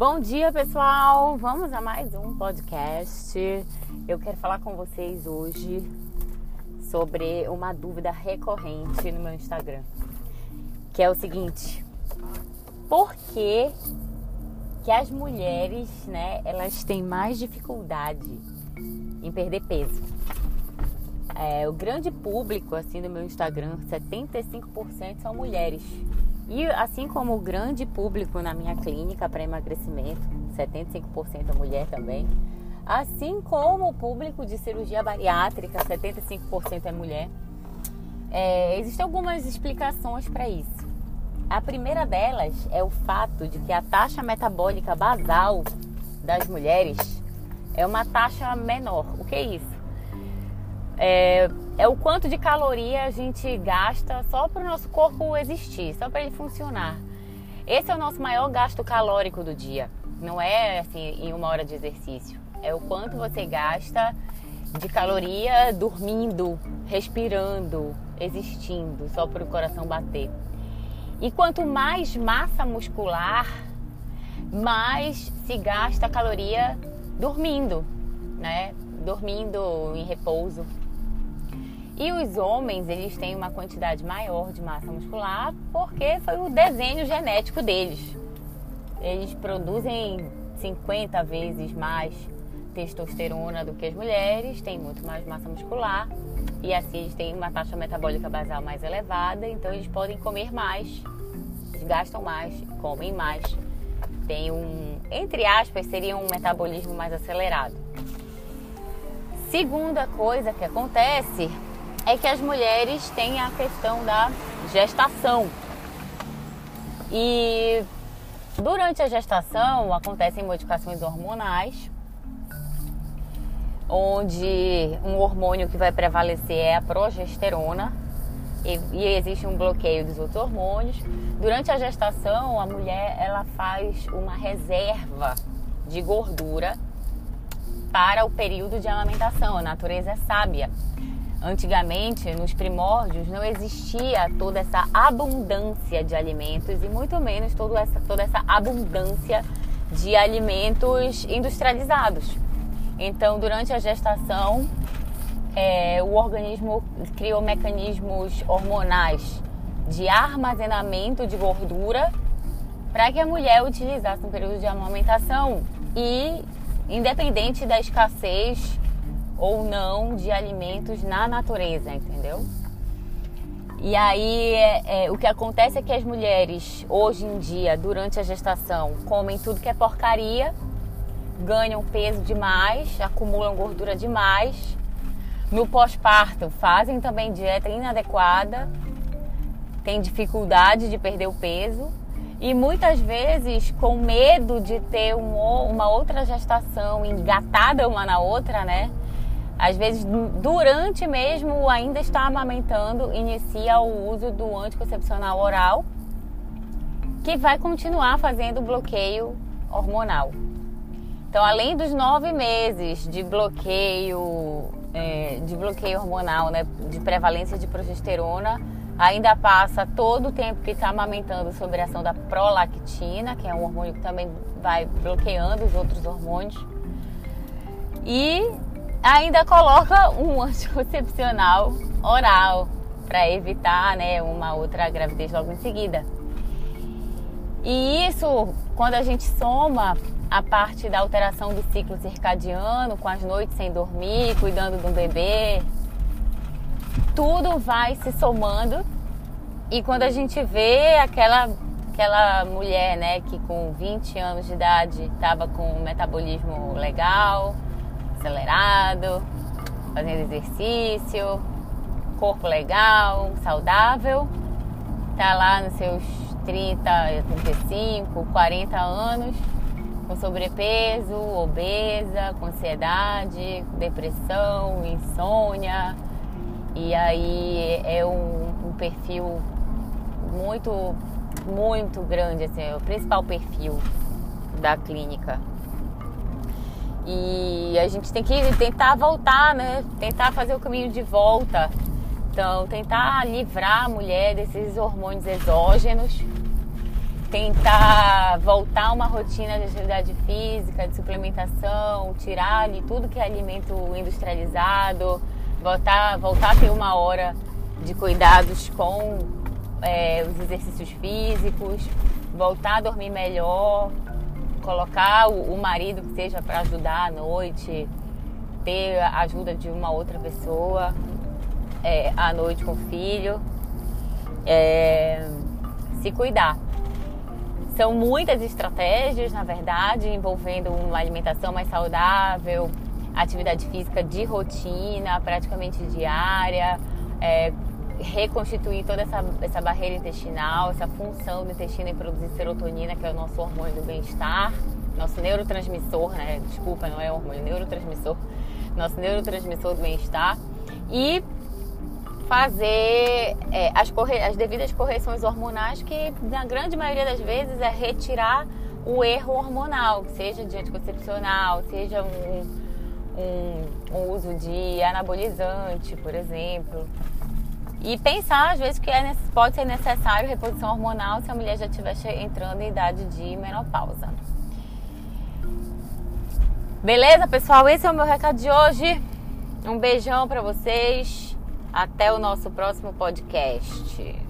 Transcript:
Bom dia, pessoal! Vamos a mais um podcast. Eu quero falar com vocês hoje sobre uma dúvida recorrente no meu Instagram, que é o seguinte: por que, que as mulheres, né, elas têm mais dificuldade em perder peso? É, o grande público assim no meu Instagram, 75% são mulheres. E assim como o grande público na minha clínica para emagrecimento, 75% é mulher também, assim como o público de cirurgia bariátrica, 75% é mulher, é, existem algumas explicações para isso. A primeira delas é o fato de que a taxa metabólica basal das mulheres é uma taxa menor. O que é isso? É, é o quanto de caloria a gente gasta só para o nosso corpo existir, só para ele funcionar. Esse é o nosso maior gasto calórico do dia. Não é assim em uma hora de exercício. É o quanto você gasta de caloria dormindo, respirando, existindo, só para o coração bater. E quanto mais massa muscular, mais se gasta caloria dormindo, né? Dormindo em repouso. E os homens, eles têm uma quantidade maior de massa muscular porque foi o desenho genético deles. Eles produzem 50 vezes mais testosterona do que as mulheres, têm muito mais massa muscular e assim eles têm uma taxa metabólica basal mais elevada, então eles podem comer mais, eles gastam mais, comem mais, tem um, entre aspas, seria um metabolismo mais acelerado. Segunda coisa que acontece é que as mulheres têm a questão da gestação. E durante a gestação acontecem modificações hormonais, onde um hormônio que vai prevalecer é a progesterona e, e existe um bloqueio dos outros hormônios. Durante a gestação, a mulher ela faz uma reserva de gordura para o período de amamentação. A natureza é sábia. Antigamente, nos primórdios, não existia toda essa abundância de alimentos e muito menos toda essa, toda essa abundância de alimentos industrializados. Então, durante a gestação, é, o organismo criou mecanismos hormonais de armazenamento de gordura para que a mulher utilizasse no período de amamentação e, independente da escassez ou não de alimentos na natureza, entendeu? E aí é, é, o que acontece é que as mulheres hoje em dia, durante a gestação, comem tudo que é porcaria, ganham peso demais, acumulam gordura demais. No pós-parto fazem também dieta inadequada, têm dificuldade de perder o peso e muitas vezes com medo de ter um, uma outra gestação engatada uma na outra, né? Às vezes, durante mesmo ainda está amamentando, inicia o uso do anticoncepcional oral, que vai continuar fazendo bloqueio hormonal. Então, além dos nove meses de bloqueio, é, de bloqueio hormonal, né, de prevalência de progesterona, ainda passa todo o tempo que está amamentando sobre a ação da prolactina, que é um hormônio que também vai bloqueando os outros hormônios. E ainda coloca um anticoncepcional oral para evitar né, uma outra gravidez logo em seguida. E isso, quando a gente soma a parte da alteração do ciclo circadiano, com as noites sem dormir, cuidando do bebê, tudo vai se somando. E quando a gente vê aquela, aquela mulher né, que com 20 anos de idade estava com um metabolismo legal, acelerado, fazendo exercício, corpo legal, saudável, tá lá nos seus 30, 35, 40 anos, com sobrepeso, obesa, com ansiedade, depressão, insônia. E aí é um, um perfil muito, muito grande, assim, é o principal perfil da clínica. E a gente tem que tentar voltar, né? Tentar fazer o caminho de volta. Então, tentar livrar a mulher desses hormônios exógenos tentar voltar uma rotina de atividade física, de suplementação, tirar ali tudo que é alimento industrializado, voltar, voltar a ter uma hora de cuidados com é, os exercícios físicos, voltar a dormir melhor, colocar o, o marido que seja para ajudar à noite, ter a ajuda de uma outra pessoa é, à noite com o filho, é, se cuidar. São muitas estratégias, na verdade, envolvendo uma alimentação mais saudável, atividade física de rotina, praticamente diária, é, reconstituir toda essa, essa barreira intestinal, essa função do intestino em produzir serotonina, que é o nosso hormônio do bem-estar, nosso neurotransmissor, né? Desculpa, não é hormônio, neurotransmissor, nosso neurotransmissor do bem-estar. E fazer é, as, corre as devidas correções hormonais, que na grande maioria das vezes é retirar o erro hormonal, seja de anticoncepcional, seja um, um, um uso de anabolizante, por exemplo. E pensar, às vezes, que é, pode ser necessário reposição hormonal se a mulher já estiver entrando em idade de menopausa. Beleza, pessoal? Esse é o meu recado de hoje. Um beijão para vocês. Até o nosso próximo podcast.